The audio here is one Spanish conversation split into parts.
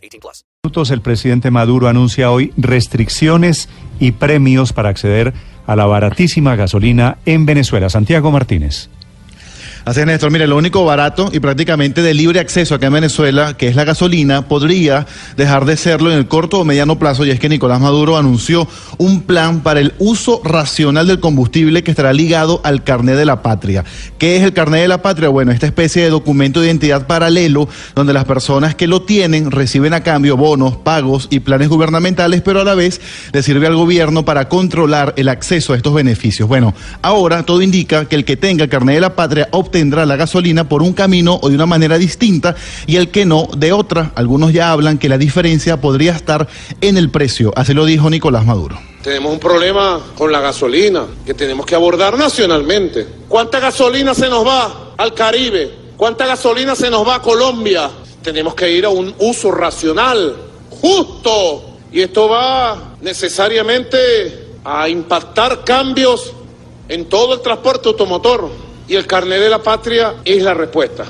18 plus. El presidente Maduro anuncia hoy restricciones y premios para acceder a la baratísima gasolina en Venezuela. Santiago Martínez. Así es, Néstor. Mire, lo único barato y prácticamente de libre acceso acá en Venezuela, que es la gasolina, podría dejar de serlo en el corto o mediano plazo, y es que Nicolás Maduro anunció un plan para el uso racional del combustible que estará ligado al carnet de la patria. ¿Qué es el carnet de la patria? Bueno, esta especie de documento de identidad paralelo donde las personas que lo tienen reciben a cambio bonos, pagos y planes gubernamentales, pero a la vez le sirve al gobierno para controlar el acceso a estos beneficios. Bueno, ahora todo indica que el que tenga el carnet de la patria obtendrá la gasolina por un camino o de una manera distinta y el que no de otra. Algunos ya hablan que la diferencia podría estar en el precio. Así lo dijo Nicolás Maduro. Tenemos un problema con la gasolina que tenemos que abordar nacionalmente. ¿Cuánta gasolina se nos va al Caribe? ¿Cuánta gasolina se nos va a Colombia? Tenemos que ir a un uso racional, justo. Y esto va necesariamente a impactar cambios en todo el transporte automotor y el carnet de la patria es la respuesta.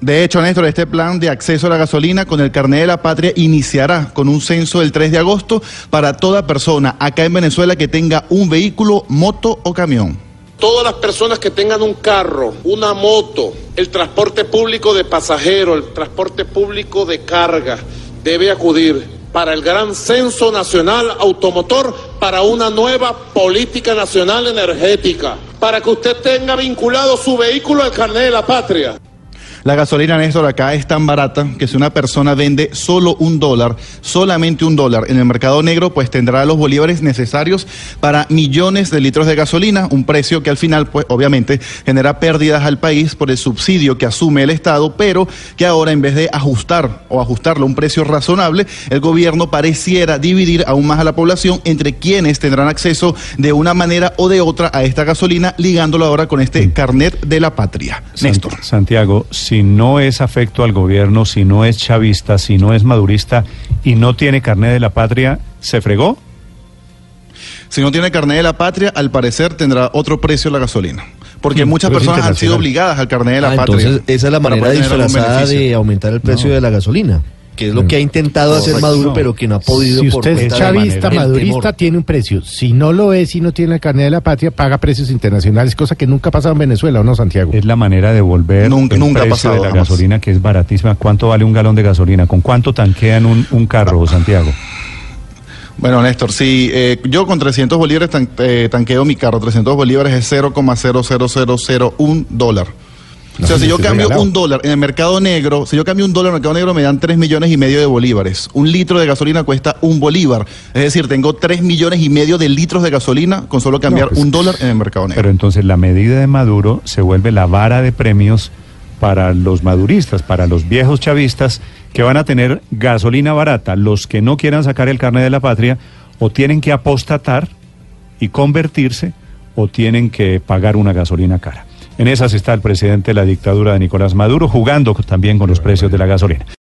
De hecho, Néstor, este plan de acceso a la gasolina con el carnet de la patria iniciará con un censo el 3 de agosto para toda persona acá en Venezuela que tenga un vehículo, moto o camión. Todas las personas que tengan un carro, una moto, el transporte público de pasajeros, el transporte público de carga, debe acudir para el gran censo nacional automotor, para una nueva política nacional energética, para que usted tenga vinculado su vehículo al carnet de la patria. La gasolina, Néstor, acá es tan barata que si una persona vende solo un dólar, solamente un dólar en el mercado negro, pues tendrá los bolívares necesarios para millones de litros de gasolina, un precio que al final, pues obviamente, genera pérdidas al país por el subsidio que asume el Estado, pero que ahora en vez de ajustar o ajustarlo a un precio razonable, el gobierno pareciera dividir aún más a la población entre quienes tendrán acceso de una manera o de otra a esta gasolina, ligándolo ahora con este carnet de la patria. Néstor. Santiago, si no es afecto al gobierno, si no es chavista, si no es madurista y no tiene carnet de la patria, ¿se fregó? Si no tiene carnet de la patria, al parecer tendrá otro precio la gasolina. Porque muchas personas han sido obligadas al carnet de la ah, patria. Entonces, esa es la manera disfrazada de aumentar el precio de la gasolina que es lo que ha intentado hacer Maduro, pero que no ha podido. Si usted es chavista, madurista, tiene un precio. Si no lo es y no tiene la carnet de la patria, paga precios internacionales, cosa que nunca ha pasado en Venezuela, ¿o no, Santiago? Es la manera de volver nunca, el precio de la gasolina, que es baratísima. ¿Cuánto vale un galón de gasolina? ¿Con cuánto tanquean un, un carro, Santiago? Bueno, Néstor, sí, eh, yo con 300 bolívares eh, tanqueo mi carro. 300 bolívares es 0,00001 dólar o sea, si yo cambio un dólar en el mercado negro, si yo cambio un dólar en el mercado negro me dan 3 millones y medio de bolívares. Un litro de gasolina cuesta un bolívar. Es decir, tengo 3 millones y medio de litros de gasolina con solo cambiar pues, un dólar en el mercado negro. Pero entonces la medida de Maduro se vuelve la vara de premios para los maduristas, para los viejos chavistas que van a tener gasolina barata. Los que no quieran sacar el carnet de la patria o tienen que apostatar y convertirse o tienen que pagar una gasolina cara. En esas está el presidente de la dictadura de Nicolás Maduro, jugando también con los precios de la gasolina.